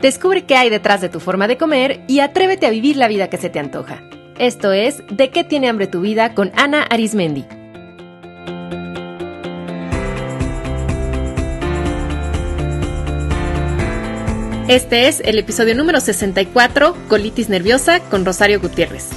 Descubre qué hay detrás de tu forma de comer y atrévete a vivir la vida que se te antoja. Esto es De qué tiene hambre tu vida con Ana Arismendi. Este es el episodio número 64, Colitis Nerviosa, con Rosario Gutiérrez.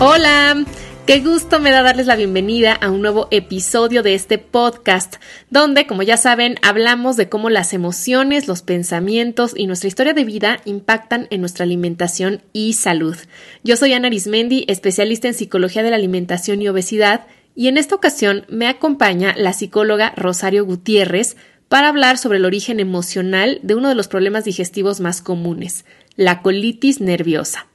Hola, Qué gusto me da darles la bienvenida a un nuevo episodio de este podcast, donde, como ya saben, hablamos de cómo las emociones, los pensamientos y nuestra historia de vida impactan en nuestra alimentación y salud. Yo soy Ana Arismendi, especialista en psicología de la alimentación y obesidad, y en esta ocasión me acompaña la psicóloga Rosario Gutiérrez para hablar sobre el origen emocional de uno de los problemas digestivos más comunes, la colitis nerviosa.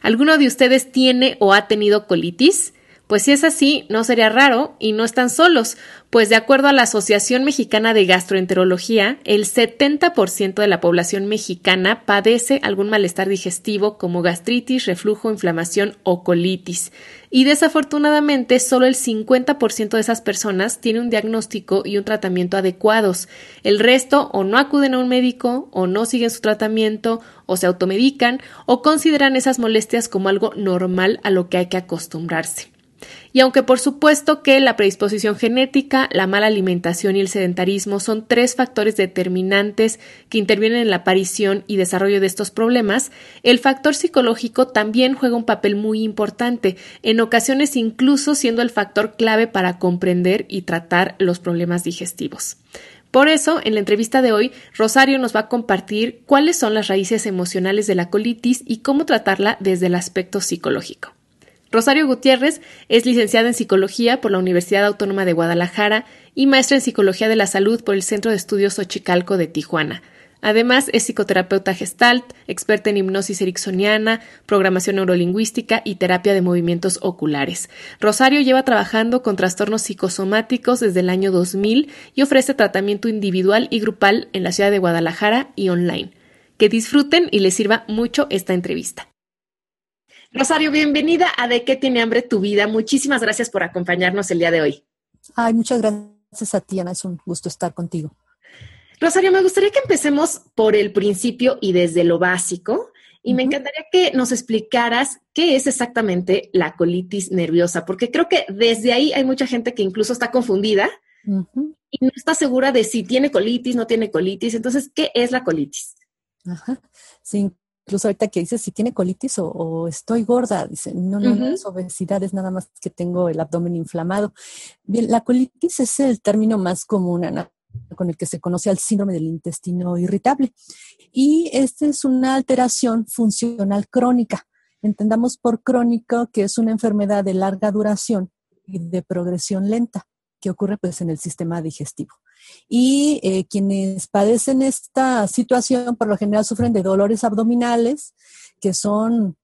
¿Alguno de ustedes tiene o ha tenido colitis? Pues si es así, no sería raro y no están solos, pues de acuerdo a la Asociación Mexicana de Gastroenterología, el 70% de la población mexicana padece algún malestar digestivo como gastritis, reflujo, inflamación o colitis. Y desafortunadamente, solo el 50% de esas personas tiene un diagnóstico y un tratamiento adecuados. El resto o no acuden a un médico, o no siguen su tratamiento, o se automedican, o consideran esas molestias como algo normal a lo que hay que acostumbrarse. Y aunque por supuesto que la predisposición genética, la mala alimentación y el sedentarismo son tres factores determinantes que intervienen en la aparición y desarrollo de estos problemas, el factor psicológico también juega un papel muy importante, en ocasiones incluso siendo el factor clave para comprender y tratar los problemas digestivos. Por eso, en la entrevista de hoy, Rosario nos va a compartir cuáles son las raíces emocionales de la colitis y cómo tratarla desde el aspecto psicológico. Rosario Gutiérrez es licenciada en Psicología por la Universidad Autónoma de Guadalajara y maestra en Psicología de la Salud por el Centro de Estudios Xochicalco de Tijuana. Además, es psicoterapeuta gestalt, experta en hipnosis ericksoniana, programación neurolingüística y terapia de movimientos oculares. Rosario lleva trabajando con trastornos psicosomáticos desde el año 2000 y ofrece tratamiento individual y grupal en la ciudad de Guadalajara y online. Que disfruten y les sirva mucho esta entrevista. Rosario, bienvenida a De qué tiene hambre tu vida. Muchísimas gracias por acompañarnos el día de hoy. Ay, muchas gracias a ti, Ana. Es un gusto estar contigo. Rosario, me gustaría que empecemos por el principio y desde lo básico. Y me encantaría que nos explicaras qué es exactamente la colitis nerviosa, porque creo que desde ahí hay mucha gente que incluso está confundida y no está segura de si tiene colitis, no tiene colitis. Entonces, ¿qué es la colitis? Ajá. Sí, incluso ahorita que dices si tiene colitis o, estoy gorda, dicen, no, no, no es obesidad, es nada más que tengo el abdomen inflamado. Bien, la colitis es el término más común con el que se conoce al síndrome del intestino irritable. Y esta es una alteración funcional crónica. Entendamos por crónico que es una enfermedad de larga duración y de progresión lenta que ocurre pues en el sistema digestivo. Y eh, quienes padecen esta situación por lo general sufren de dolores abdominales que son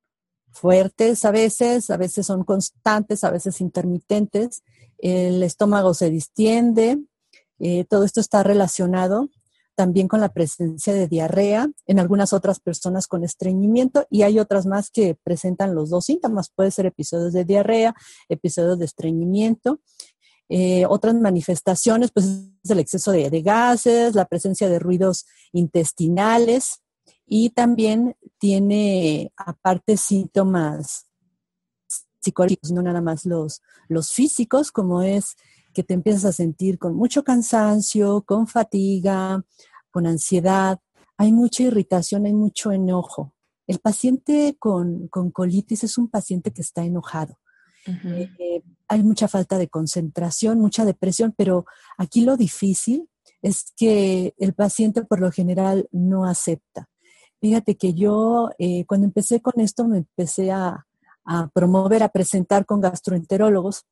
fuertes a veces, a veces son constantes, a veces intermitentes. El estómago se distiende. Eh, todo esto está relacionado también con la presencia de diarrea, en algunas otras personas con estreñimiento y hay otras más que presentan los dos síntomas. Puede ser episodios de diarrea, episodios de estreñimiento eh, otras manifestaciones, pues es el exceso de, gases, la presencia de ruidos intestinales y también tiene aparte síntomas psicológicos, no nada más los, los físicos, como es que te empiezas a sentir con mucho cansancio, con fatiga, con ansiedad, hay mucha irritación, hay mucho enojo. El paciente con, con colitis es un paciente que está enojado. Eh, hay mucha falta de concentración, mucha depresión, pero aquí lo difícil es que el paciente por lo general no acepta. Fíjate que yo eh, cuando empecé con esto me empecé a, a promover, a presentar con gastroenterólogos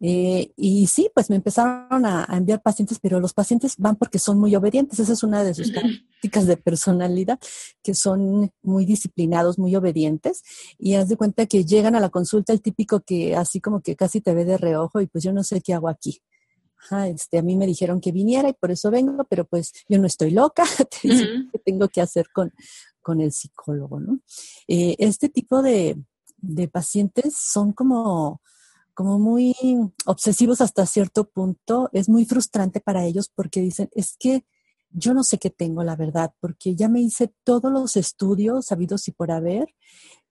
eh, y sí, pues me empezaron a, enviar pacientes, pero los pacientes van porque son muy obedientes. Esa es una de sus características de personalidad, que son muy disciplinados, muy obedientes. Y haz de cuenta que llegan a la consulta el típico que así como que casi te ve de reojo y pues yo no sé qué hago aquí. este, a mí me dijeron que viniera y por eso vengo, pero pues yo no estoy loca, te qué tengo que hacer con, con el psicólogo, ¿no? Eh, este tipo de, de pacientes son como como muy obsesivos hasta cierto punto, es muy frustrante para ellos porque dicen, es que yo no sé qué tengo, la verdad, porque ya me hice todos los estudios sabidos y por haber,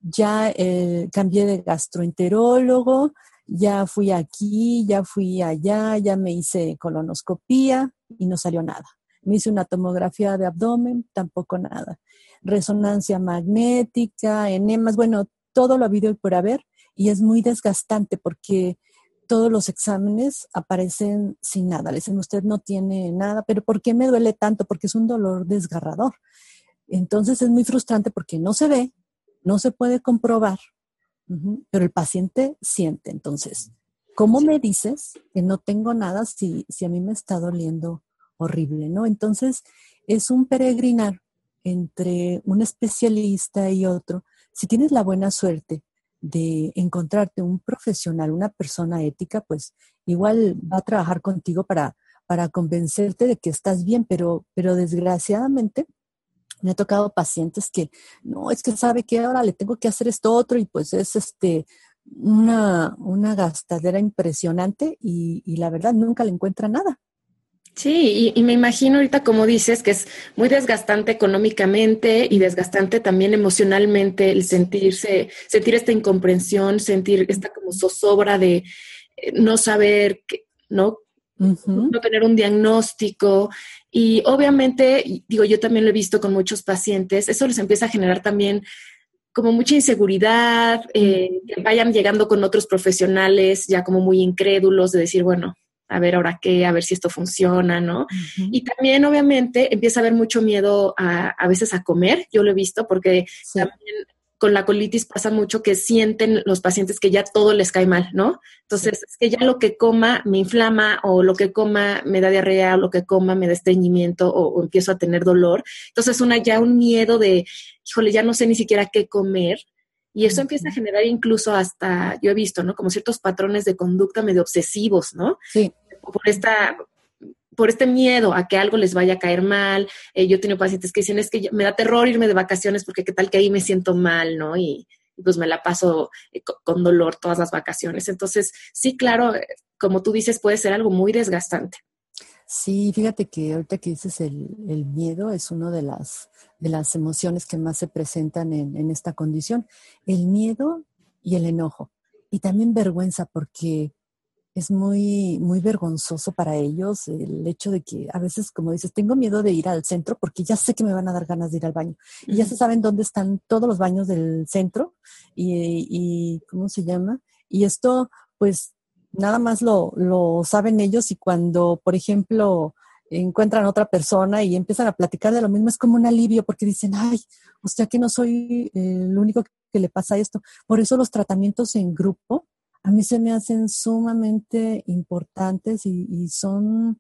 ya eh, cambié de gastroenterólogo, ya fui aquí, ya fui allá, ya me hice colonoscopía y no salió nada. Me hice una tomografía de abdomen, tampoco nada. Resonancia magnética, enemas, bueno, todo lo ha habido y por haber, y es muy desgastante porque todos los exámenes aparecen sin nada. Le dicen, usted no tiene nada, pero ¿por qué me duele tanto? Porque es un dolor desgarrador. Entonces es muy frustrante porque no se ve, no se puede comprobar, pero el paciente siente. Entonces, ¿cómo me dices que no tengo nada si, si a mí me está doliendo horrible? ¿no? Entonces, es un peregrinar entre un especialista y otro. Si tienes la buena suerte de encontrarte un profesional, una persona ética, pues igual va a trabajar contigo para, para convencerte de que estás bien, pero, pero desgraciadamente me ha tocado pacientes que, no, es que sabe que ahora le tengo que hacer esto otro y pues es este una, una gastadera impresionante y, y la verdad nunca le encuentra nada. Sí, y, me imagino ahorita, como dices, que es muy desgastante económicamente y desgastante también emocionalmente el sentirse, sentir esta incomprensión, sentir esta como zozobra de eh, no saber, ¿no? No tener un diagnóstico. Y obviamente, digo, yo también lo he visto con muchos pacientes, eso les empieza a generar también como mucha inseguridad, eh, que vayan llegando con otros profesionales ya como muy incrédulos de decir, bueno, a ver ahora qué, a ver si esto funciona, ¿no? Y también obviamente empieza a haber mucho miedo a, a veces a comer, yo lo he visto porque también con la colitis pasa mucho que sienten los pacientes que ya todo les cae mal, ¿no? Entonces, es que ya lo que coma me inflama o lo que coma me da diarrea o lo que coma me da estreñimiento o, empiezo a tener dolor. Entonces, una ya un miedo de, híjole, ya no sé ni siquiera qué comer. Y eso empieza a generar incluso hasta, yo he visto, ¿no? Como ciertos patrones de conducta medio obsesivos, ¿no? Sí. Por esta, por este miedo a que algo les vaya a caer mal. Eh, yo tengo pacientes que dicen, es que me da terror irme de vacaciones porque qué tal que ahí me siento mal, ¿no? Y, pues me la paso eh, con dolor todas las vacaciones. Entonces, sí, claro, eh, como tú dices, puede ser algo muy desgastante. Sí, fíjate que ahorita que dices el, el miedo es una de las, de las emociones que más se presentan en, en esta condición. El miedo y el enojo. Y también vergüenza porque es muy, muy vergonzoso para ellos el hecho de que a veces, como dices, tengo miedo de ir al centro porque ya sé que me van a dar ganas de ir al baño. Y ya se saben dónde están todos los baños del centro y, y ¿cómo se llama? Y esto, pues, nada más lo, lo saben ellos y cuando, por ejemplo, encuentran otra persona y empiezan a platicar de lo mismo, es como un alivio porque dicen, ay, usted aquí no soy el único que le pasa esto. Por eso los tratamientos en grupo a mí se me hacen sumamente importantes y, son,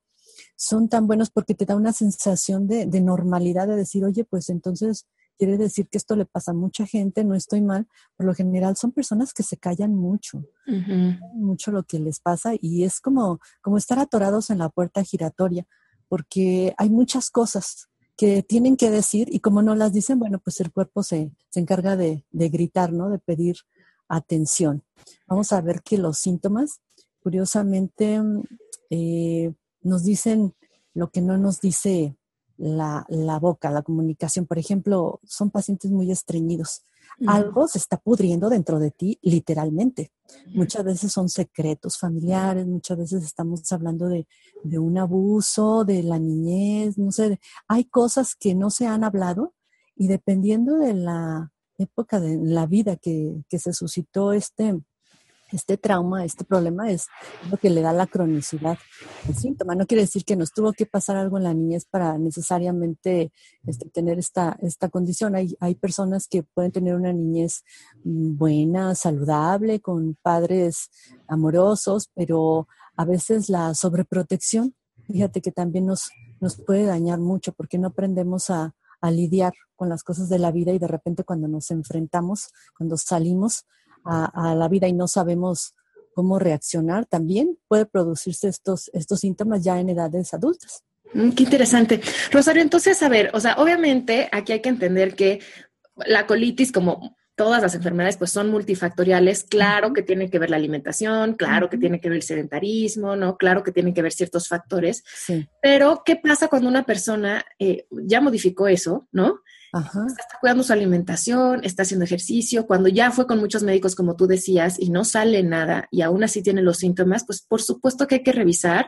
son tan buenos porque te da una sensación de, de normalidad de decir, oye, pues entonces quiere decir que esto le pasa a mucha gente, no estoy mal. Por lo general son personas que se callan mucho, mucho lo que les pasa y es como, como estar atorados en la puerta giratoria, porque hay muchas cosas que tienen que decir y como no las dicen, bueno, pues el cuerpo se, se encarga de, de gritar, ¿no? De pedir atención. Vamos a ver que los síntomas, curiosamente, eh, nos dicen lo que no nos dice la, la, boca, la comunicación. Por ejemplo, son pacientes muy estreñidos. Algo se está pudriendo dentro de ti, literalmente. Muchas veces son secretos familiares, muchas veces estamos hablando de, de un abuso, de la niñez, no sé. Hay cosas que no se han hablado y dependiendo de la época de la vida que, que se suscitó este, este trauma, este problema es lo que le da la cronicidad al síntoma. No quiere decir que nos tuvo que pasar algo en la niñez para necesariamente este, tener esta, esta condición. Hay, hay personas que pueden tener una niñez mm, buena, saludable, con padres amorosos, pero a veces la sobreprotección, fíjate que también nos, nos puede dañar mucho porque no aprendemos a, a lidiar con las cosas de la vida y de repente cuando nos enfrentamos, cuando salimos a, la vida y no sabemos cómo reaccionar, también puede producirse estos, estos síntomas ya en edades adultas. Mm, qué interesante. Rosario, entonces, a ver, o sea, obviamente aquí hay que entender que la colitis, como todas las enfermedades pues son multifactoriales, claro que tiene que ver la alimentación, claro que tiene que ver el sedentarismo, ¿no? Claro que tiene que ver ciertos factores, pero ¿qué pasa cuando una persona eh, ya modificó eso, ¿no? Está cuidando su alimentación, está haciendo ejercicio, cuando ya fue con muchos médicos, como tú decías, y no sale nada y aún así tiene los síntomas, pues por supuesto que hay que revisar.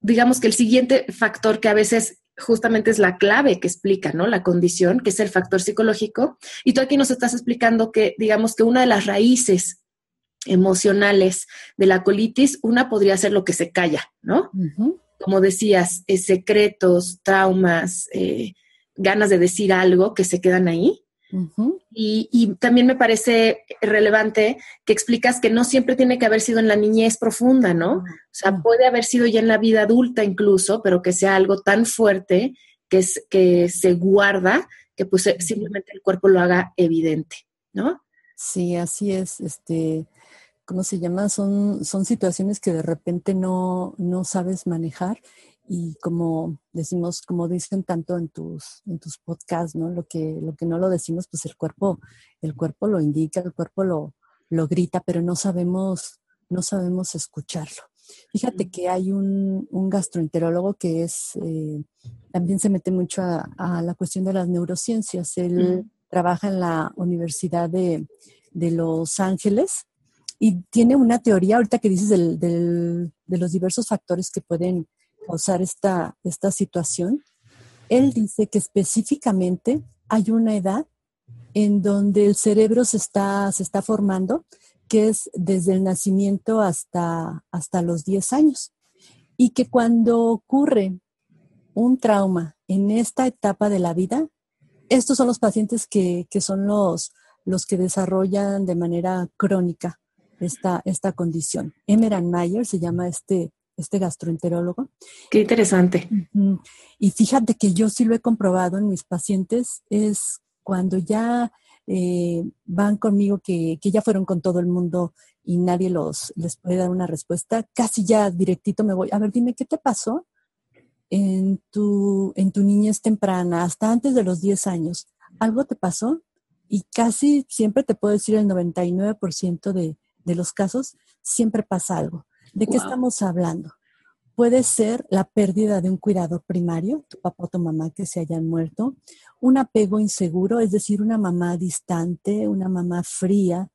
Digamos que el siguiente factor que a veces justamente es la clave que explica, ¿no? La condición, que es el factor psicológico. Y tú aquí nos estás explicando que, digamos que una de las raíces emocionales de la colitis, una podría ser lo que se calla, ¿no? Como decías, eh, secretos, traumas, eh, ganas de decir algo que se quedan ahí. y, también me parece relevante que explicas que no siempre tiene que haber sido en la niñez profunda, ¿no? O sea, puede haber sido ya en la vida adulta incluso, pero que sea algo tan fuerte que, es, que se guarda que pues simplemente el cuerpo lo haga evidente, ¿no? Sí, así es. Este, ¿cómo se llama? Son, son situaciones que de repente no, no sabes manejar y como decimos, como dicen tanto en tus, en tus podcasts, ¿no? Lo que, lo que no lo decimos, pues el cuerpo, el cuerpo lo indica, el cuerpo lo, lo grita, pero no sabemos, no sabemos escucharlo. Fíjate que hay un, un gastroenterólogo que es, eh, también se mete mucho a, la cuestión de las neurociencias. Él trabaja en la Universidad de, de, Los Ángeles y tiene una teoría, ahorita que dices del, del, de los diversos factores que pueden causar esta, esta situación, él dice que específicamente hay una edad en donde el cerebro se está, se está formando, que es desde el nacimiento hasta, hasta los 10 años. Y que cuando ocurre un trauma en esta etapa de la vida, estos son los pacientes que, que son los, los que desarrollan de manera crónica esta, esta condición. Emeran Mayer se llama este, este gastroenterólogo. Qué interesante. Y fíjate que yo sí lo he comprobado en mis pacientes, es cuando ya eh, van conmigo, que, que, ya fueron con todo el mundo y nadie los, les puede dar una respuesta, casi ya directito me voy, a ver, dime, ¿qué te pasó en tu, en tu niñez temprana, hasta antes de los 10 años? ¿Algo te pasó? Y casi siempre te puedo decir el 99% de, de los casos, siempre pasa algo. ¿De qué estamos hablando? Puede ser la pérdida de un cuidador primario, tu papá o tu mamá que se hayan muerto, un apego inseguro, es decir, una mamá distante, una mamá fría,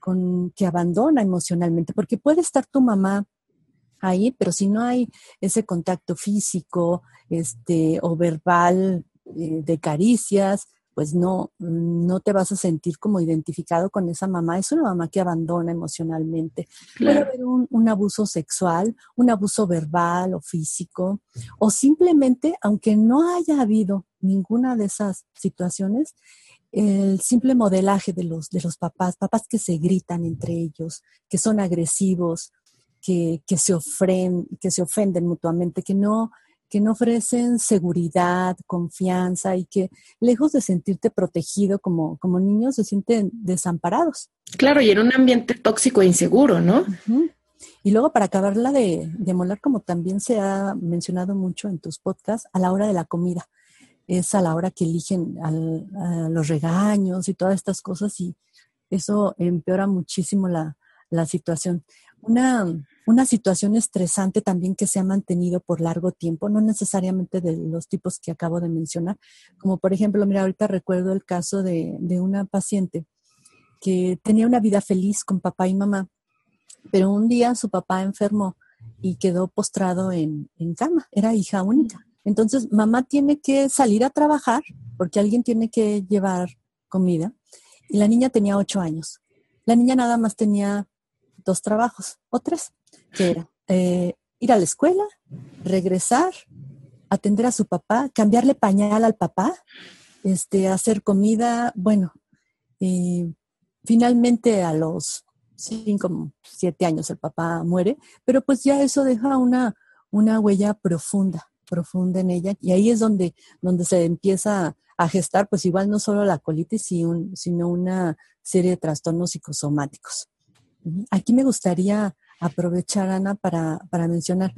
con, que abandona emocionalmente, porque puede estar tu mamá ahí, pero si no hay ese contacto físico este, o verbal eh, de caricias, pues no, no te vas a sentir como identificado con esa mamá. Es una mamá que abandona emocionalmente. Puede haber un, abuso sexual, un abuso verbal o físico, o simplemente, aunque no haya habido ninguna de esas situaciones, el simple modelaje de los, de los papás, papás que se gritan entre ellos, que son agresivos, que, que, se, ofren, que se ofenden mutuamente, que no que no ofrecen seguridad, confianza y que lejos de sentirte protegido como, como niños se sienten desamparados. Claro, y en un ambiente tóxico e inseguro, ¿no? Y luego para acabarla de, de molar, como también se ha mencionado mucho en tus podcasts, a la hora de la comida. Es a la hora que eligen a los regaños y todas estas cosas y eso empeora muchísimo la, la situación. Una, una situación estresante también que se ha mantenido por largo tiempo, no necesariamente de los tipos que acabo de mencionar, como por ejemplo, mira, ahorita recuerdo el caso de, una paciente que tenía una vida feliz con papá y mamá, pero un día su papá enfermó y quedó postrado en, en cama, era hija única. Entonces, mamá tiene que salir a trabajar porque alguien tiene que llevar comida y la niña tenía ocho años. La niña nada más tenía dos trabajos o tres que era eh, ir a la escuela, regresar, atender a su papá, cambiarle pañal al papá, este, hacer comida, bueno, finalmente a los cinco, siete años el papá muere, pero pues ya eso deja una, una huella profunda, profunda en ella, y ahí es donde, donde se empieza a gestar, pues igual no solo la colitis, sino una serie de trastornos psicosomáticos. Aquí me gustaría aprovechar, Ana, para, mencionar,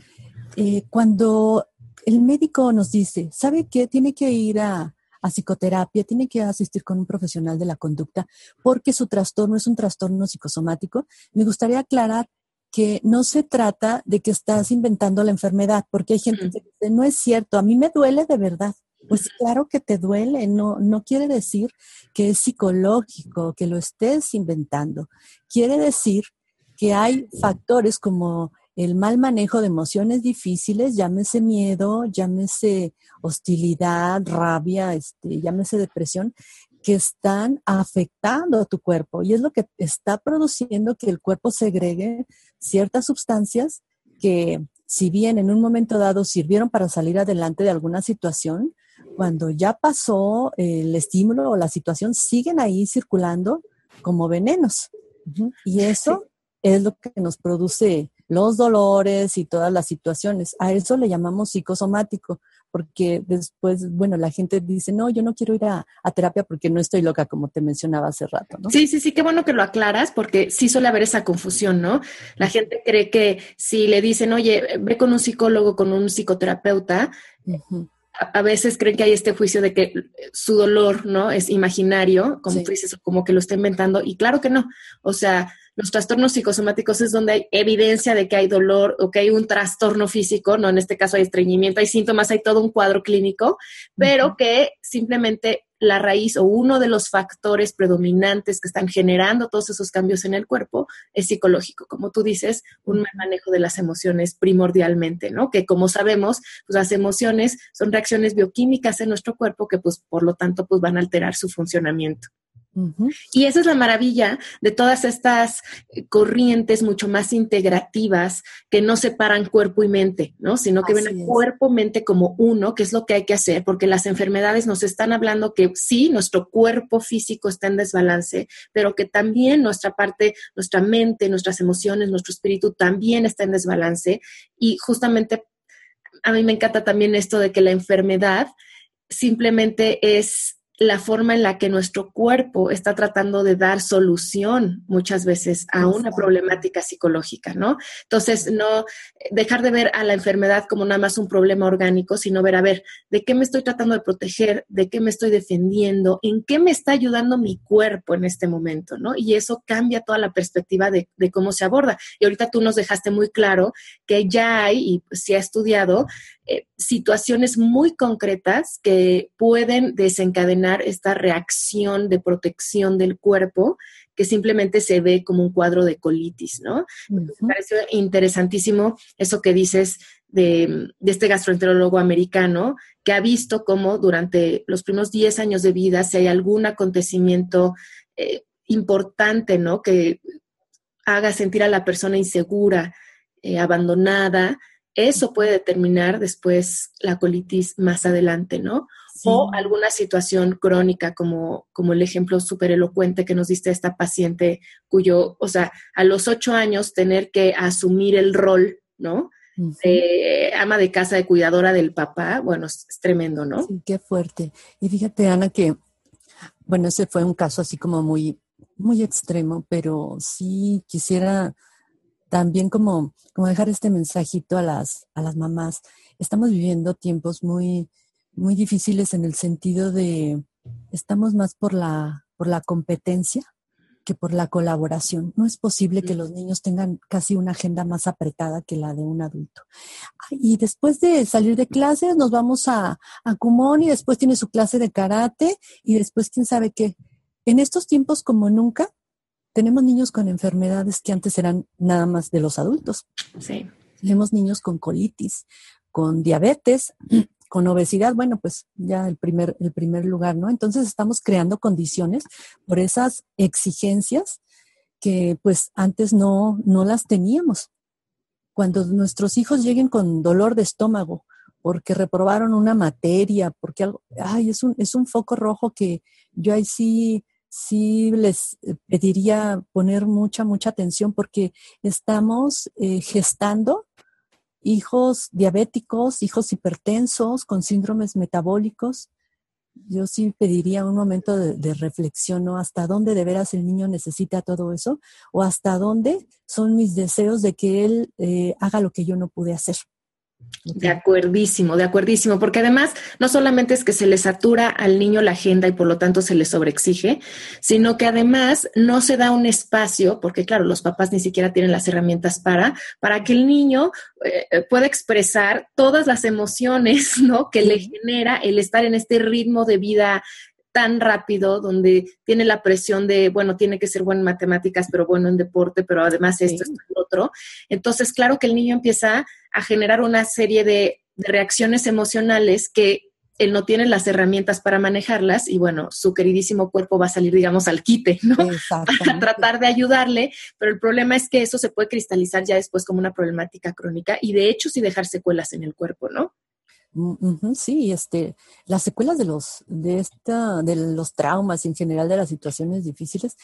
eh, cuando el médico nos dice, ¿sabe qué? Tiene que ir a, a psicoterapia, tiene que asistir con un profesional de la conducta porque su trastorno es un trastorno psicosomático. Me gustaría aclarar que no se trata de que estás inventando la enfermedad, porque hay gente que dice, no es cierto, a mí me duele de verdad. Pues claro que te duele, no, no quiere decir que es psicológico, que lo estés inventando. Quiere decir que hay factores como el mal manejo de emociones difíciles, llámese miedo, llámese hostilidad, rabia, este, llámese depresión, que están afectando a tu cuerpo y es lo que está produciendo que el cuerpo segregue ciertas sustancias que si bien en un momento dado sirvieron para salir adelante de alguna situación, cuando ya pasó el estímulo o la situación, siguen ahí circulando como venenos. Y eso es lo que nos produce los dolores y todas las situaciones. A eso le llamamos psicosomático, porque después, bueno, la gente dice, no, yo no quiero ir a, terapia porque no estoy loca, como te mencionaba hace rato, ¿no? Sí, sí, sí, qué bueno que lo aclaras, porque sí suele haber esa confusión, ¿no? La gente cree que si le dicen, oye, ve con un psicólogo, con un psicoterapeuta, a, veces creen que hay este juicio de que su dolor, ¿no? Es imaginario, como tú dices, como que lo está inventando, y claro que no. O sea, los trastornos psicosomáticos es donde hay evidencia de que hay dolor o que hay un trastorno físico, no en este caso hay estreñimiento, hay síntomas, hay todo un cuadro clínico, pero que simplemente la raíz o uno de los factores predominantes que están generando todos esos cambios en el cuerpo es psicológico, como tú dices, un mal manejo de las emociones primordialmente, ¿no? Que como sabemos, pues las emociones son reacciones bioquímicas en nuestro cuerpo que pues por lo tanto pues van a alterar su funcionamiento. Y esa es la maravilla de todas estas eh, corrientes mucho más integrativas que no separan cuerpo y mente, ¿no? Sino que ven el cuerpo-mente como uno, que es lo que hay que hacer, porque las enfermedades nos están hablando que sí, nuestro cuerpo físico está en desbalance, pero que también nuestra parte, nuestra mente, nuestras emociones, nuestro espíritu también está en desbalance. Y justamente a mí me encanta también esto de que la enfermedad simplemente es la forma en la que nuestro cuerpo está tratando de dar solución muchas veces a una problemática psicológica, ¿no? Entonces, no dejar de ver a la enfermedad como nada más un problema orgánico, sino ver, a ver, ¿de qué me estoy tratando de proteger? ¿De qué me estoy defendiendo? ¿En qué me está ayudando mi cuerpo en este momento, ¿no? Y eso cambia toda la perspectiva de, cómo se aborda. Y ahorita tú nos dejaste muy claro que ya hay, y se ha estudiado, eh, situaciones muy concretas que pueden desencadenar esta reacción de protección del cuerpo que simplemente se ve como un cuadro de colitis, ¿no? Me pareció interesantísimo eso que dices de, este gastroenterólogo americano que ha visto cómo durante los primeros 10 años de vida, si hay algún acontecimiento eh, importante, ¿no? Que haga sentir a la persona insegura, eh, abandonada, eso puede determinar después la colitis más adelante, ¿no? O alguna situación crónica, como, como el ejemplo súper elocuente que nos diste esta paciente, cuyo, o sea, a los ocho años tener que asumir el rol, ¿no? de ama de casa, de cuidadora del papá, bueno, es, es, tremendo, ¿no? Sí, qué fuerte. Y fíjate, Ana, que, bueno, ese fue un caso así como muy, muy extremo, pero sí quisiera también como, como dejar este mensajito a las, a las mamás. Estamos viviendo tiempos muy, muy difíciles en el sentido de estamos más por la, por la competencia que por la colaboración. No es posible que los niños tengan casi una agenda más apretada que la de un adulto. Y después de salir de clases nos vamos a, a Kumon y después tiene su clase de karate y después quién sabe qué. En estos tiempos como nunca tenemos niños con enfermedades que antes eran nada más de los adultos. Sí. Tenemos niños con colitis, con diabetes, con obesidad, bueno, pues ya el primer, el primer lugar, ¿no? Entonces estamos creando condiciones por esas exigencias que pues antes no, no las teníamos. Cuando nuestros hijos lleguen con dolor de estómago, porque reprobaron una materia, porque algo, ay, es un, es un foco rojo que yo ahí sí sí les eh, pediría poner mucha, mucha atención porque estamos eh, gestando hijos diabéticos, hijos hipertensos, con síndromes metabólicos. Yo sí pediría un momento de, reflexión, ¿no? ¿Hasta dónde de veras el niño necesita todo eso? ¿O hasta dónde son mis deseos de que él eh, haga lo que yo no pude hacer? De acuerdísimo, de acuerdísimo, porque además no solamente es que se le satura al niño la agenda y por lo tanto se le sobreexige, sino que además no se da un espacio, porque claro, los papás ni siquiera tienen las herramientas para, para que el niño eh, eh, pueda expresar todas las emociones, ¿no? Que le genera el estar en este ritmo de vida tan rápido, donde tiene la presión de, bueno, tiene que ser bueno en matemáticas, pero bueno en deporte, pero además esto, esto, lo otro. Entonces, claro que el niño empieza a generar una serie de, reacciones emocionales que él no tiene las herramientas para manejarlas y bueno, su queridísimo cuerpo va a salir, digamos, al quite, ¿no? Para tratar de ayudarle, pero el problema es que eso se puede cristalizar ya después como una problemática crónica y de hecho sí dejar secuelas en el cuerpo, ¿no? Mm, sí, este, las secuelas de los, de esta, de los traumas y en general de las situaciones difíciles,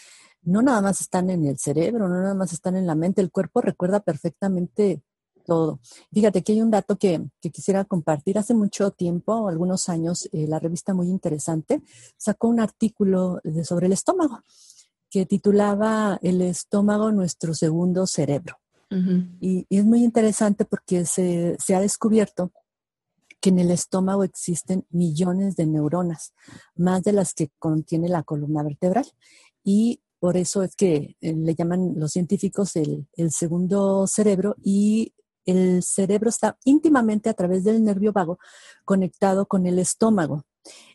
no nada más están en el cerebro, no nada más están en la mente, el cuerpo recuerda perfectamente todo. Fíjate que hay un dato que, quisiera compartir. Hace mucho tiempo, algunos años, eh, la revista Muy Interesante sacó un artículo sobre el estómago que titulaba El estómago, nuestro segundo cerebro. y, es muy interesante porque se, se ha descubierto que en el estómago existen millones de neuronas, más de las que contiene la columna vertebral. Y por eso es que eh, le llaman los científicos el, segundo cerebro y el cerebro está íntimamente a través del nervio vago conectado con el estómago.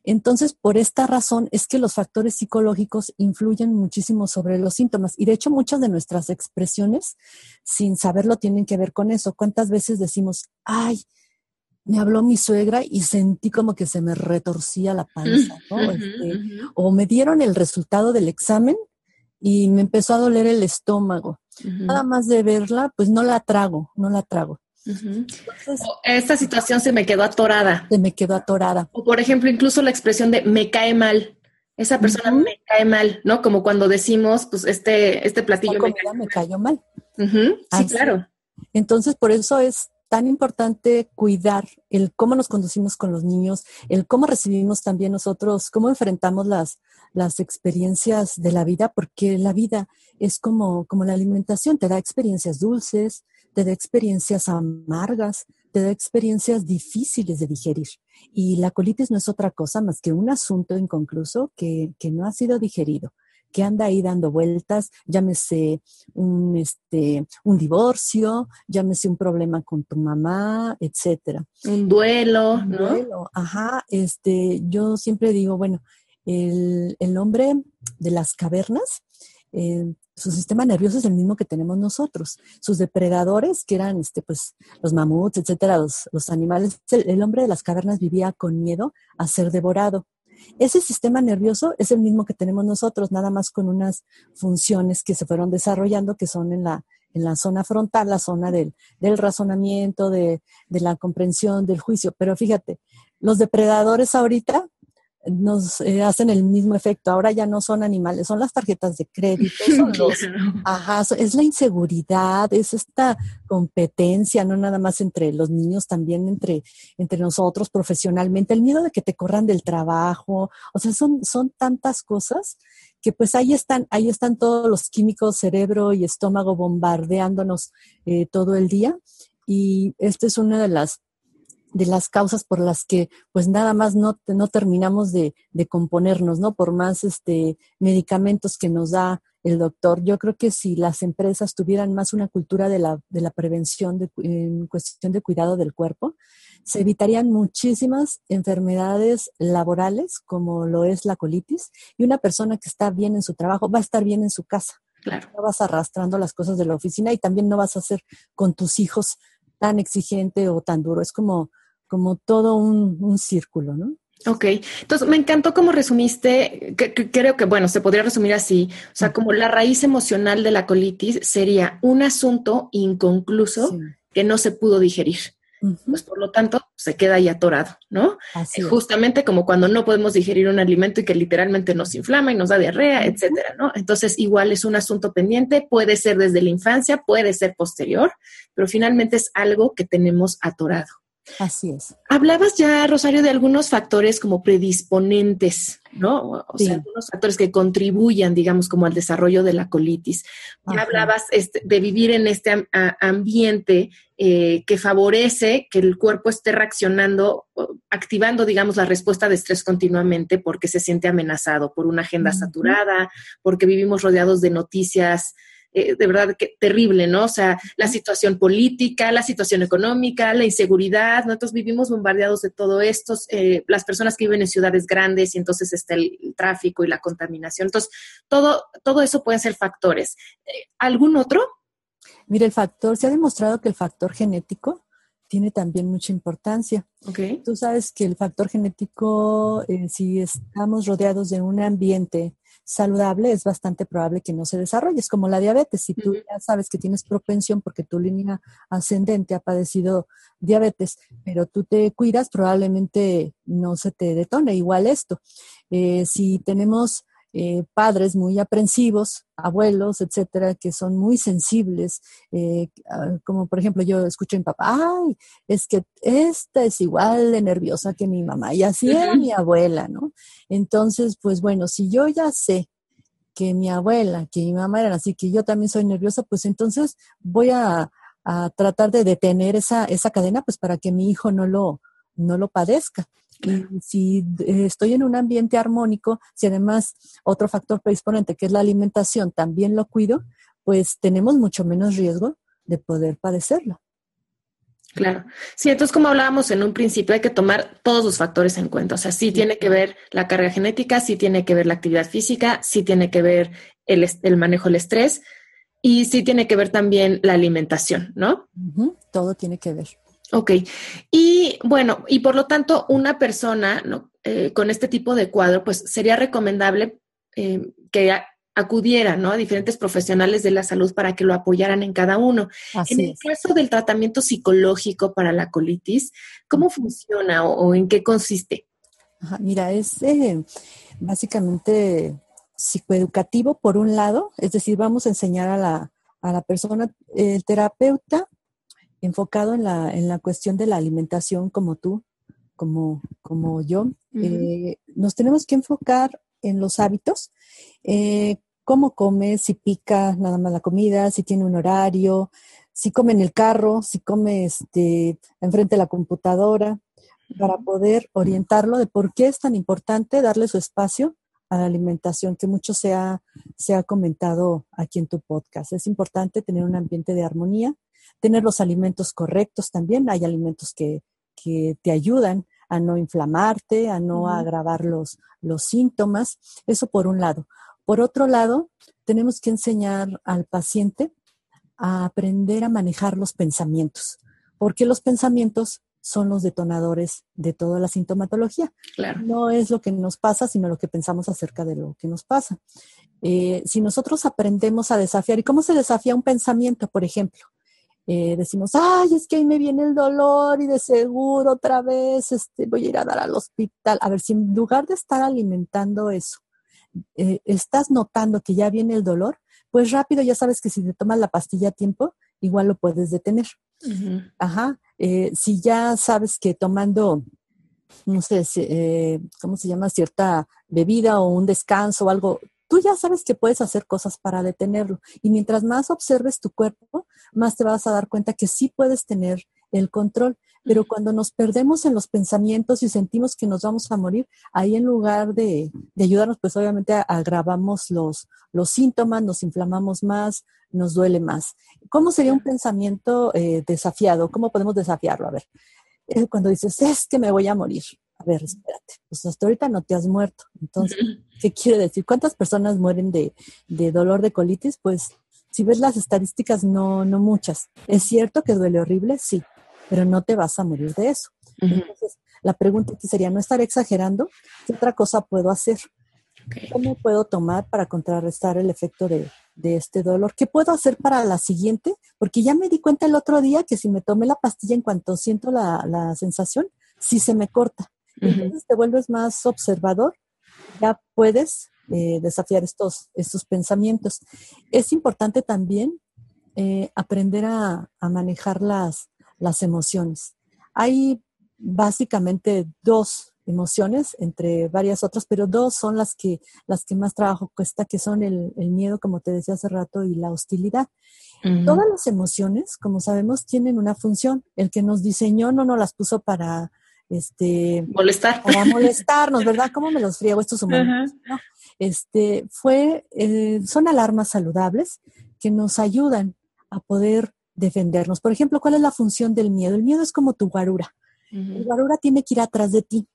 Entonces, por esta razón es que los factores psicológicos influyen muchísimo sobre los síntomas y de hecho muchas de nuestras expresiones, sin saberlo, tienen que ver con eso. ¿Cuántas veces decimos, ay, me habló mi suegra y sentí como que se me retorcía la panza, ¿no? Este, o me dieron el resultado del examen y me empezó a doler el estómago. Nada más de verla, pues no la trago, no la trago. Esta situación se me quedó atorada. Se me quedó atorada. O por ejemplo, incluso la expresión de me cae mal. Esa persona me cae mal, ¿no? Como cuando decimos, pues este, este platillo me, me, cayó mal. Sí, claro. Entonces, por eso es tan importante cuidar el cómo nos conducimos con los niños, el cómo recibimos también nosotros, cómo enfrentamos las, las experiencias de la vida, porque la vida es como, como la alimentación, te da experiencias dulces, te da experiencias amargas, te da experiencias difíciles de digerir. Y la colitis no es otra cosa más que un asunto inconcluso que, que no ha sido digerido que anda ahí dando vueltas, llámese un, este, un divorcio, llámese un problema con tu mamá, etcétera. Un duelo, ¿no? Duelo, ajá. Este, yo siempre digo, bueno, el, el hombre de las cavernas, eh, su sistema nervioso es el mismo que tenemos nosotros. Sus depredadores, que eran este, pues, los mamuts, etcétera, los, los animales, el, hombre de las cavernas vivía con miedo a ser devorado. Ese sistema nervioso es el mismo que tenemos nosotros, nada más con unas funciones que se fueron desarrollando que son en la, en la zona frontal, la zona del, del razonamiento, de, de la comprensión, del juicio. Pero fíjate, los depredadores ahorita nos eh, hacen el mismo efecto. Ahora ya no son animales, son las tarjetas de crédito, son los, ajá, es la inseguridad, es esta competencia, no nada más entre los niños, también entre, entre nosotros profesionalmente, el miedo de que te corran del trabajo, o sea, son, son tantas cosas que pues ahí están, ahí están todos los químicos, cerebro y estómago bombardeándonos eh, todo el día. Y esta es una de las de las causas por las que pues nada más no, no terminamos de, de, componernos, ¿no? Por más este, medicamentos que nos da el doctor. Yo creo que si las empresas tuvieran más una cultura de la, de la prevención de, en cuestión de cuidado del cuerpo, se evitarían muchísimas enfermedades laborales como lo es la colitis y una persona que está bien en su trabajo va a estar bien en su casa. Claro. No vas arrastrando las cosas de la oficina y también no vas a hacer con tus hijos tan exigente o tan duro. Es como como todo un, círculo, ¿no? Ok, entonces me encantó cómo resumiste, que, creo que, bueno, se podría resumir así, o sea, como la raíz emocional de la colitis sería un asunto inconcluso que no se pudo digerir. Pues por lo tanto, se queda ahí atorado, ¿no? Así Justamente como cuando no podemos digerir un alimento y que literalmente nos inflama y nos da diarrea, etcétera, ¿no? Entonces, igual es un asunto pendiente, puede ser desde la infancia, puede ser posterior, pero finalmente es algo que tenemos atorado. Así es. Hablabas ya, Rosario, de algunos factores como predisponentes, ¿no? O sea, algunos factores que contribuyan, digamos, como al desarrollo de la colitis. Ya hablabas este, de vivir en este ambiente eh, que favorece que el cuerpo esté reaccionando, activando, digamos, la respuesta de estrés continuamente porque se siente amenazado por una agenda saturada, porque vivimos rodeados de noticias eh, de verdad que terrible, ¿no? O sea, la situación política, la situación económica, la inseguridad, nosotros vivimos bombardeados de todo esto, eh, las personas que viven en ciudades grandes y entonces está el, tráfico y la contaminación. Entonces, todo, todo eso pueden ser factores. Eh, ¿Algún otro? Mire, el factor, se ha demostrado que el factor genético tiene también mucha importancia. Okay. Tú sabes que el factor genético, si estamos rodeados de un ambiente saludable, es bastante probable que no se desarrolle. Es como la diabetes. Si tú ya sabes que tienes propensión porque tu línea ascendente ha padecido diabetes, pero tú te cuidas, probablemente no se te detone. Igual esto. Eh, si tenemos eh, padres muy aprensivos, abuelos, etcétera, que son muy sensibles, eh, como por ejemplo yo escucho a mi papá, ay, es que esta es igual de nerviosa que mi mamá, y así era mi abuela, ¿no? Entonces, pues bueno, si yo ya sé que mi abuela, que mi mamá eran así, que yo también soy nerviosa, pues entonces voy a, a tratar de detener esa, esa cadena, pues para que mi hijo no lo, no lo padezca. Y si eh, estoy en un ambiente armónico, si además otro factor predisponente, que es la alimentación, también lo cuido, pues tenemos mucho menos riesgo de poder padecerlo. Claro. Sí, entonces como hablábamos en un principio, hay que tomar todos los factores en cuenta. O sea, sí tiene que ver la carga genética, sí tiene que ver la actividad física, sí tiene que ver el, el manejo del estrés y sí tiene que ver también la alimentación, ¿no? Todo tiene que ver. Ok. Y bueno, y por lo tanto, una persona eh, con este tipo de cuadro, pues sería recomendable eh, que acudiera ¿no? a diferentes profesionales de la salud para que lo apoyaran en cada uno. en el caso del tratamiento psicológico para la colitis, ¿cómo funciona o, en qué consiste? mira, es eh, básicamente psicoeducativo por un lado, es decir, vamos a enseñar a la, a la persona, el terapeuta enfocado en la, en la cuestión de la alimentación como tú, como, como yo, eh, nos tenemos que enfocar en los hábitos, eh, cómo come, si pica nada más la comida, si tiene un horario, si come en el carro, si come este, enfrente de la computadora, para poder orientarlo de por qué es tan importante darle su espacio a la alimentación, que mucho se ha, se ha comentado aquí en tu podcast. Es importante tener un ambiente de armonía, tener los alimentos correctos también. Hay alimentos que, te ayudan a no inflamarte, a no agravar los, los síntomas. Eso por un lado. Por otro lado, tenemos que enseñar al paciente a aprender a manejar los pensamientos, porque los pensamientos son los detonadores de toda la sintomatología. No es lo que nos pasa, sino lo que pensamos acerca de lo que nos pasa. Eh, si nosotros aprendemos a desafiar, ¿y cómo se desafía un pensamiento, por ejemplo? Eh, decimos, ay, es que ahí me viene el dolor y de seguro otra vez este, voy a ir a dar al hospital. A ver, si en lugar de estar alimentando eso, eh, estás notando que ya viene el dolor, pues rápido ya sabes que si te tomas la pastilla a tiempo, igual lo puedes detener. Ajá. Eh, si ya sabes que tomando, no sé, ¿cómo se llama? Cierta bebida o un descanso o algo, tú ya sabes que puedes hacer cosas para detenerlo. Y mientras más observes tu cuerpo, más te vas a dar cuenta que sí puedes tener el control. Pero cuando nos perdemos en los pensamientos y sentimos que nos vamos a morir, ahí en lugar de, ayudarnos, pues obviamente agravamos los, los síntomas, nos inflamamos más, nos duele más. ¿Cómo sería un pensamiento eh, desafiado? ¿Cómo podemos desafiarlo? A ver, cuando dices, es que me voy a morir a ver, espérate, pues hasta ahorita no te has muerto. Entonces, ¿qué quiere decir? ¿Cuántas personas mueren de, dolor de colitis? Pues si ves las estadísticas, no, no muchas. ¿Es cierto que duele horrible? Sí, pero no te vas a morir de eso. Entonces, la pregunta aquí sería, ¿no estar exagerando? ¿Qué otra cosa puedo hacer? ¿Cómo puedo tomar para contrarrestar el efecto de, este dolor? ¿Qué puedo hacer para la siguiente? Porque ya me di cuenta el otro día que si me tomé la pastilla en cuanto siento la, la sensación, sí se me corta. Entonces te vuelves más observador, ya puedes eh, desafiar estos, estos pensamientos. Es importante también eh, aprender a, manejar las, las emociones. Hay básicamente dos emociones entre varias otras, pero dos son las que, las que más trabajo cuesta, que son el, miedo, como te decía hace rato, y la hostilidad. Todas las emociones, como sabemos, tienen una función. El que nos diseñó no nos las puso para este molestar. Para molestarnos, ¿verdad? ¿Cómo me los friego estos humanos? Este fue, eh, son alarmas saludables que nos ayudan a poder defendernos. Por ejemplo, ¿cuál es la función del miedo? El miedo es como tu guarura. El guarura tiene que ir atrás de ti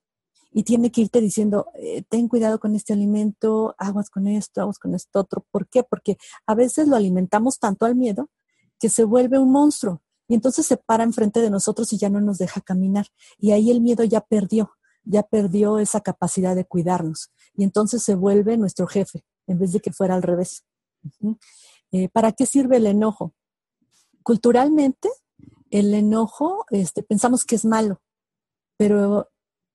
y tiene que irte diciendo, eh, ten cuidado con este alimento, aguas con esto, aguas con esto otro. ¿Por qué? Porque a veces lo alimentamos tanto al miedo que se vuelve un monstruo y entonces se para enfrente de nosotros y ya no nos deja caminar. Y ahí el miedo ya perdió, ya perdió esa capacidad de cuidarnos. Y entonces se vuelve nuestro jefe, en vez de que fuera al revés. Eh, ¿Para qué sirve el enojo? Culturalmente, el enojo este, pensamos que es malo, pero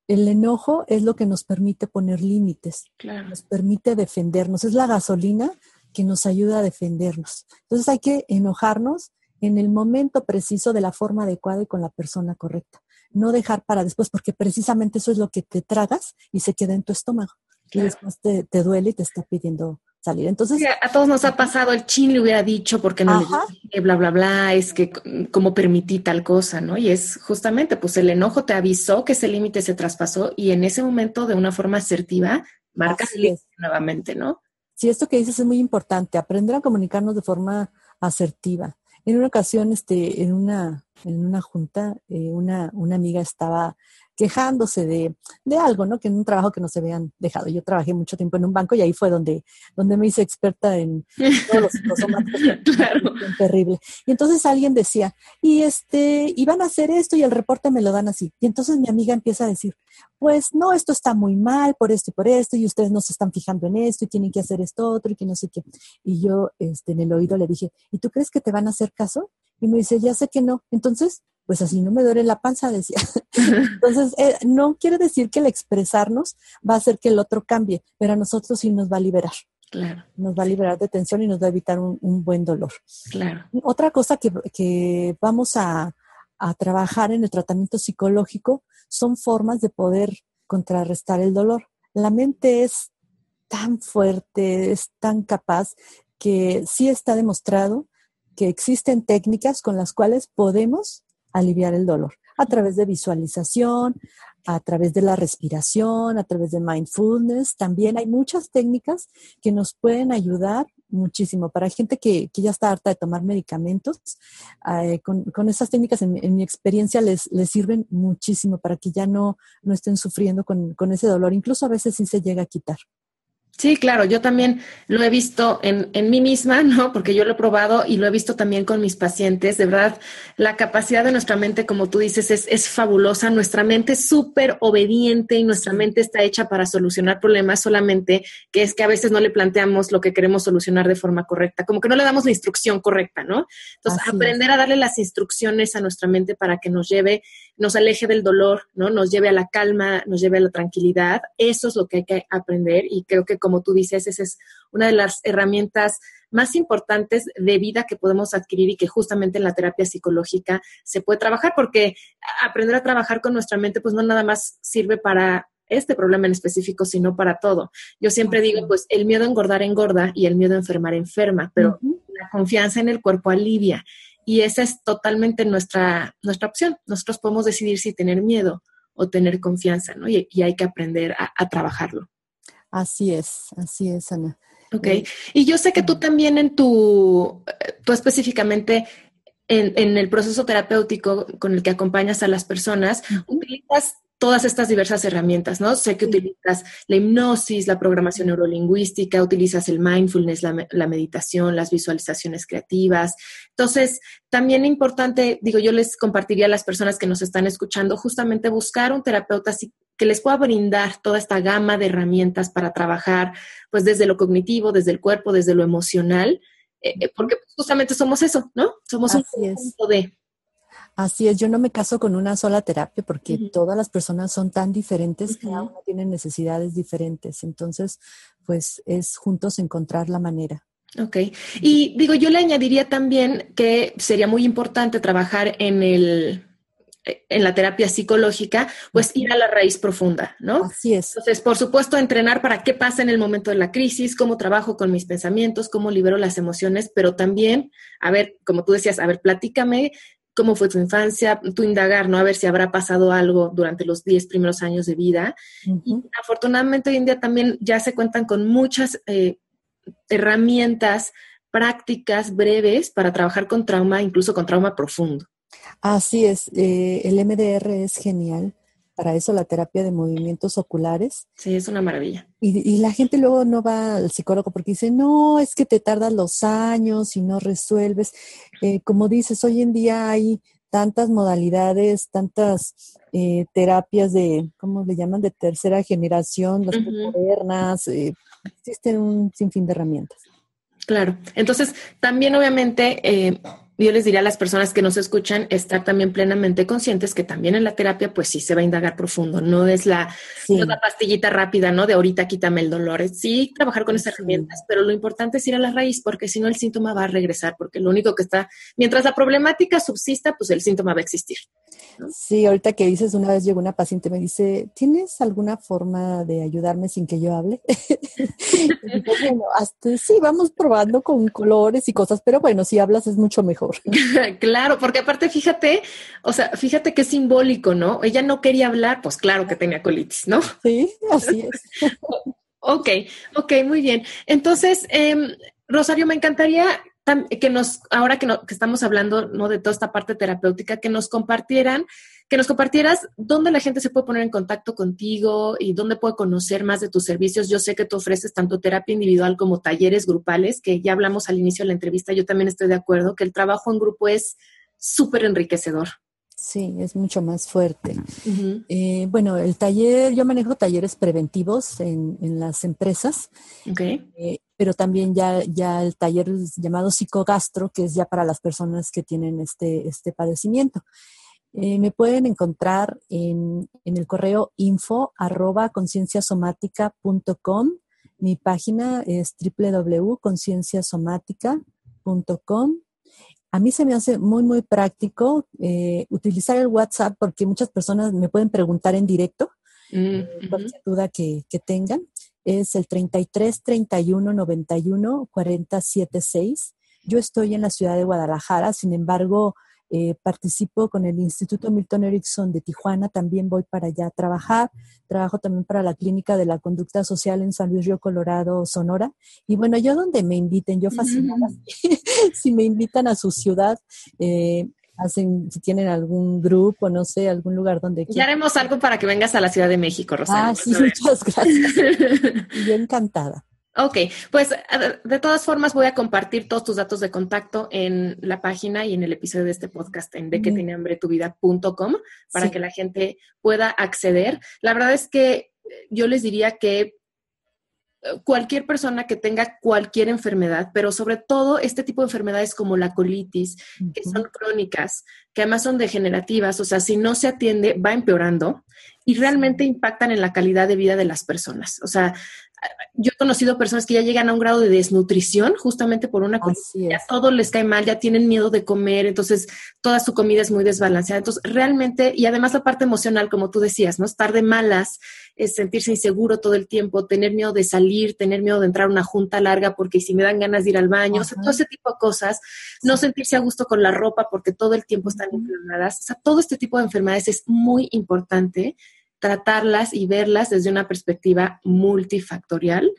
el enojo es lo que nos permite poner límites, nos permite defendernos, es la gasolina que nos ayuda a defendernos. Entonces hay que enojarnos en el momento preciso de la forma adecuada y con la persona correcta. No dejar para después, porque precisamente eso es lo que te tragas y se queda en tu estómago. Y después te, duele y te está pidiendo salir. Entonces, a todos nos ha pasado, el chin le hubiera dicho porque no le bla, bla, bla, es que como permití tal cosa, ¿no? Y es justamente, pues el enojo te avisó que ese límite se traspasó y en ese momento, de una forma asertiva, marcas el límite nuevamente, ¿no? Sí, esto que dices es muy importante, aprender a comunicarnos de forma asertiva. En una ocasión, este, en una, en una junta, eh, una, una amiga estaba quejándose de, de, algo, ¿no? Que en un trabajo que no se habían dejado. Yo trabajé mucho tiempo en un banco y ahí fue donde, donde me hice experta en todos los psicosomáticos. claro. Terrible. Y entonces alguien decía, y este, iban a hacer esto y el reporte me lo dan así. Y entonces mi amiga empieza a decir, pues no, esto está muy mal por esto y por esto, y ustedes no se están fijando en esto y tienen que hacer esto otro y que no sé qué. Y yo, este, en el oído le dije, ¿y tú crees que te van a hacer caso? Y me dice, ya sé que no. Entonces, pues así no me duele la panza, decía. Entonces, eh, no quiere decir que el expresarnos va a hacer que el otro cambie, pero a nosotros sí nos va a liberar. Claro. Nos va a liberar de tensión y nos va a evitar un, buen dolor. Claro. Otra cosa que, vamos a, a trabajar en el tratamiento psicológico son formas de poder contrarrestar el dolor. La mente es tan fuerte, es tan capaz que sí está demostrado que existen técnicas con las cuales podemos aliviar el dolor a través de visualización, a través de la respiración, a través de mindfulness. También hay muchas técnicas que nos pueden ayudar muchísimo. Para gente que, que ya está harta de tomar medicamentos, eh, con, con, esas técnicas, en, mi experiencia, les, les, sirven muchísimo para que ya no, no estén sufriendo con, con ese dolor. Incluso a veces sí se llega a quitar. Sí, claro, yo también lo he visto en, en, mí misma, ¿no? Porque yo lo he probado y lo he visto también con mis pacientes. De verdad, la capacidad de nuestra mente, como tú dices, es, es fabulosa. Nuestra mente es súper obediente y nuestra mente está hecha para solucionar problemas solamente, que es que a veces no le planteamos lo que queremos solucionar de forma correcta, como que no le damos la instrucción correcta, ¿no? Entonces, aprender a darle las instrucciones a nuestra mente para que nos lleve, nos aleje del dolor, ¿no? Nos lleve a la calma, nos lleve a la tranquilidad. Eso es lo que hay que aprender y creo que como tú dices, esa es una de las herramientas más importantes de vida que podemos adquirir y que justamente en la terapia psicológica se puede trabajar, porque aprender a trabajar con nuestra mente, pues no nada más sirve para este problema en específico, sino para todo. Yo siempre digo, pues el miedo a engordar engorda y el miedo a enfermar enferma, pero la confianza en el cuerpo alivia. Y esa es totalmente nuestra, nuestra opción. Nosotros podemos decidir si tener miedo o tener confianza, ¿no? Y, hay que aprender a trabajarlo. Así es, así es, Ana. Ok. Eh, y yo sé que tú también en tu, tú específicamente en, en, el proceso terapéutico con el que acompañas a las personas, utilizas todas estas diversas herramientas, ¿no? Sé que utilizas la hipnosis, la programación neurolingüística, utilizas el mindfulness, la, la, meditación, las visualizaciones creativas. Entonces, también importante, digo, yo les compartiría a las personas que nos están escuchando justamente buscar un terapeuta que les pueda brindar toda esta gama de herramientas para trabajar, pues desde lo cognitivo, desde el cuerpo, desde lo emocional, eh, eh, porque justamente somos eso, ¿no? Somos un conjunto de. Así es, yo no me caso con una sola terapia porque todas las personas son tan diferentes, cada una tiene necesidades diferentes. Entonces, pues es juntos encontrar la manera. Ok. Y digo, yo le añadiría también que sería muy importante trabajar en el eh, en la terapia psicológica, pues ir a la raíz profunda, ¿no? Así es. Entonces, por supuesto, entrenar para qué pasa en el momento de la crisis, cómo trabajo con mis pensamientos, cómo libero las emociones, pero también, a ver, como tú decías, a ver, platícame cómo fue tu infancia, tú indagar, ¿no? A ver si habrá pasado algo durante los 10 primeros años de vida. Y afortunadamente hoy en día también ya se cuentan con muchas eh, herramientas prácticas breves para trabajar con trauma, incluso con trauma profundo. Así es, eh, el MDR es genial. Para eso la terapia de movimientos oculares. Sí, es una maravilla. Y, la gente luego no va al psicólogo porque dice, no, es que te tardas los años y no resuelves. Eh, como dices, hoy en día hay tantas modalidades, tantas eh, terapias de, ¿cómo le llaman? De tercera generación, las modernas, existen un sinfín de herramientas. Claro. Entonces, también obviamente eh, yo les diría a las personas que nos escuchan estar también plenamente conscientes que también en la terapia, pues sí se va a indagar profundo. No es la, pastillita rápida, ¿no? De ahorita quítame el dolor. Sí, trabajar con esas herramientas, pero lo importante es ir a la raíz porque si no el síntoma va a regresar, porque lo único que está, mientras la problemática subsista, pues el síntoma va a existir. Sí, ahorita que dices, una vez llegó una paciente me dice, ¿tienes alguna forma de ayudarme sin que yo hable? bueno, hasta sí, vamos probando con colores y cosas, pero bueno, si hablas es mucho mejor. claro, porque aparte fíjate, o sea, fíjate qué simbólico, ¿no? Ella no quería hablar, pues claro que tenía colitis, ¿no? Sí, así es. ok, ok, muy bien. Entonces, em, Rosario, me encantaría que nos, ahora que, que, estamos hablando ¿no? de toda esta parte terapéutica, que nos compartieran, que nos compartieras dónde la gente se puede poner en contacto contigo y dónde puede conocer más de tus servicios. Yo sé que tú ofreces tanto terapia individual como talleres grupales, que ya hablamos al inicio de la entrevista, yo también estoy de acuerdo que el trabajo en grupo es súper enriquecedor. Sí, es mucho más fuerte. Eh, bueno, el taller, yo manejo talleres preventivos en, las empresas. Okay. Eh, pero también ya, ya el taller llamado psicogastro, que es ya para las personas que tienen este, este padecimiento. Eh, me pueden encontrar en, el correo info arroba Mi página es www.concienciasomática.com. A mí se me hace muy, muy práctico eh, utilizar el WhatsApp porque muchas personas me pueden preguntar en directo mm, cualquier duda que, que tengan es el 33 31 91 40 76. Yo estoy en la ciudad de Guadalajara, sin embargo, eh, participo con el Instituto Milton Erickson de Tijuana, también voy para allá a trabajar. Trabajo también para la Clínica de la Conducta Social en San Luis Río Colorado, Sonora. Y bueno, yo donde me inviten, yo fascinada. si me invitan a su ciudad, eh, hacen, si tienen algún grupo, no sé, algún lugar donde Ya haremos algo para que vengas a la Ciudad de México, Rosario. Ah, sí, muchas gracias. Yo encantada. Ok, pues de todas formas voy a compartir todos tus datos de contacto en la página y en el episodio de este podcast en de que tiene hambre tu vida.com para que la gente pueda acceder. La verdad es que yo les diría que cualquier persona que tenga cualquier enfermedad, pero sobre todo este tipo de enfermedades como la colitis, que son crónicas, que además son degenerativas, o sea, si no se atiende, va empeorando y realmente impactan en la calidad de vida de las personas. O sea, yo he conocido personas que ya llegan a un grado de desnutrición justamente por una cosa, ya todo les cae mal, ya tienen miedo de comer, entonces toda su comida es muy desbalanceada. Entonces, realmente, y además la parte emocional, como tú decías, ¿no? Estar de malas, es sentirse inseguro todo el tiempo, tener miedo de salir, tener miedo de entrar a una junta larga porque si me dan ganas de ir al baño, o sea, todo ese tipo de cosas, no sentirse a gusto con la ropa porque todo el tiempo están inflamadas, o sea, todo este tipo de enfermedades es muy importante tratarlas y verlas desde una perspectiva multifactorial.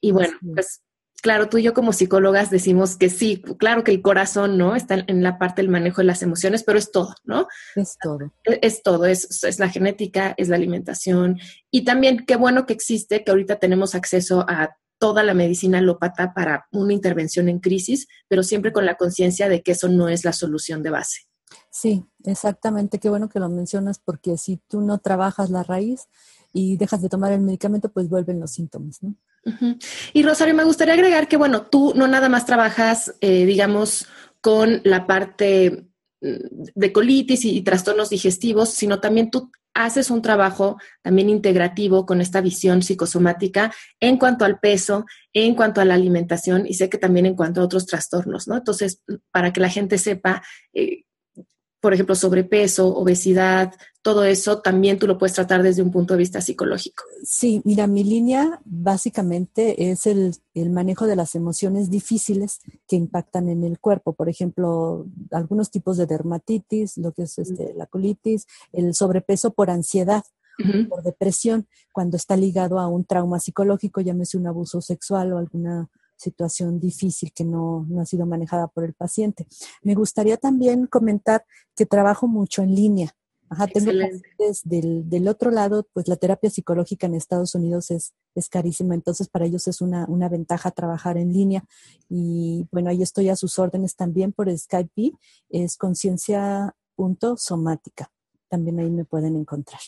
Y bueno, pues claro, tú y yo como psicólogas decimos que sí, claro que el corazón, ¿no? Está en la parte del manejo de las emociones, pero es todo, ¿no? Es todo. Es, todo, es, es, la genética, es la alimentación. Y también qué bueno que existe, que ahorita tenemos acceso a toda la medicina alópata para una intervención en crisis, pero siempre con la conciencia de que eso no es la solución de base. Sí, exactamente. Qué bueno que lo mencionas porque si tú no trabajas la raíz y dejas de tomar el medicamento, pues vuelven los síntomas, ¿no? Y Rosario, me gustaría agregar que, bueno, tú no nada más trabajas, eh, digamos, con la parte mm, de colitis y, trastornos digestivos, sino también tú haces un trabajo también integrativo con esta visión psicosomática en cuanto al peso, en cuanto a la alimentación y sé que también en cuanto a otros trastornos, ¿no? Entonces, para que la gente sepa, eh, por ejemplo, sobrepeso, obesidad, todo eso también tú lo puedes tratar desde un punto de vista psicológico. Sí, mira, mi línea básicamente es el, manejo de las emociones difíciles que impactan en el cuerpo. Por ejemplo, algunos tipos de dermatitis, lo que es este, la colitis, el sobrepeso por ansiedad. por depresión, cuando está ligado a un trauma psicológico, llámese un abuso sexual o alguna situación difícil que no, no, ha sido manejada por el paciente. Me gustaría también comentar que trabajo mucho en línea. Ajá, tengo pacientes del, del, otro lado, pues la terapia psicológica en Estados Unidos es, es carísima, entonces para ellos es una, una ventaja trabajar en línea. Y bueno, ahí estoy a sus órdenes también por Skype, es conciencia.somática. También ahí me pueden encontrar.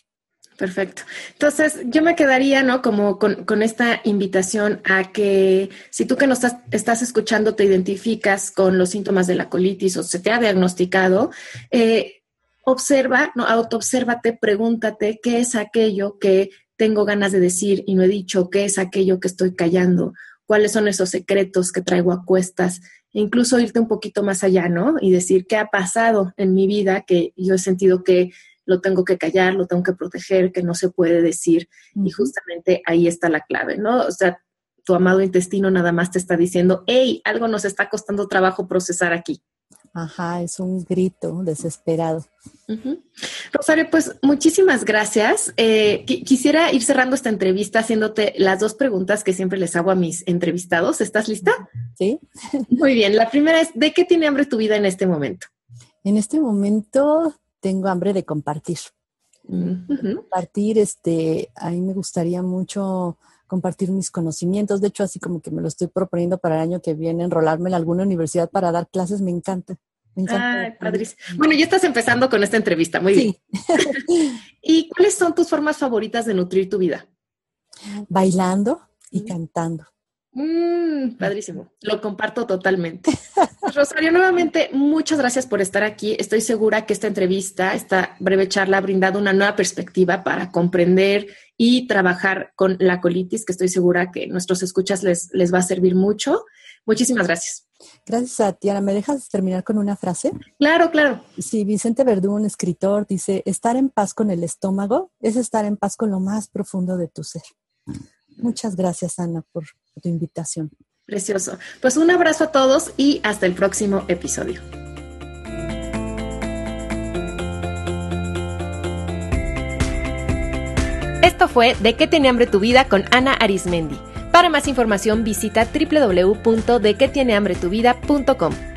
Perfecto. Entonces, yo me quedaría, ¿no? Como con, esta invitación a que si tú que nos estás, estás, escuchando te identificas con los síntomas de la colitis o se te ha diagnosticado, eh, observa, no, autoobsérvate, pregúntate qué es aquello que tengo ganas de decir y no he dicho, qué es aquello que estoy callando, cuáles son esos secretos que traigo a cuestas, e incluso irte un poquito más allá, ¿no? Y decir qué ha pasado en mi vida que yo he sentido que lo tengo que callar, lo tengo que proteger, que no se puede decir. Y justamente ahí está la clave, ¿no? O sea, tu amado intestino nada más te está diciendo, hey, algo nos está costando trabajo procesar aquí. Ajá, es un grito desesperado. Rosario, pues muchísimas gracias. Eh, quisiera ir cerrando esta entrevista haciéndote las dos preguntas que siempre les hago a mis entrevistados. ¿Estás lista? Sí. Muy bien. La primera es, ¿de qué tiene hambre tu vida en este momento? En este momento tengo hambre de compartir. Compartir, este, a mí me gustaría mucho compartir mis conocimientos. De hecho, así como que me lo estoy proponiendo para el año que viene, enrolarme en alguna universidad para dar clases, me encanta. Me encanta. Ay, padrísimo. Bueno, ya estás empezando con esta entrevista, muy bien. ¿Y cuáles son tus formas favoritas de nutrir tu vida? Bailando y cantando. Mm, padrísimo, lo comparto totalmente. Rosario, nuevamente, muchas gracias por estar aquí. Estoy segura que esta entrevista, esta breve charla ha brindado una nueva perspectiva para comprender y trabajar con la colitis, que estoy segura que nuestros escuchas les, les va a servir mucho. Muchísimas gracias. Gracias a Tiana. ¿Me dejas terminar con una frase? Claro, claro. Sí, Vicente Verdú, un escritor, dice, estar en paz con el estómago es estar en paz con lo más profundo de tu ser. Muchas gracias, Ana, por tu invitación. Precioso. Pues un abrazo a todos y hasta el próximo episodio. Esto fue De qué tiene hambre tu vida con Ana Arismendi. Para más información visita www.dequetienehambretuvida.com.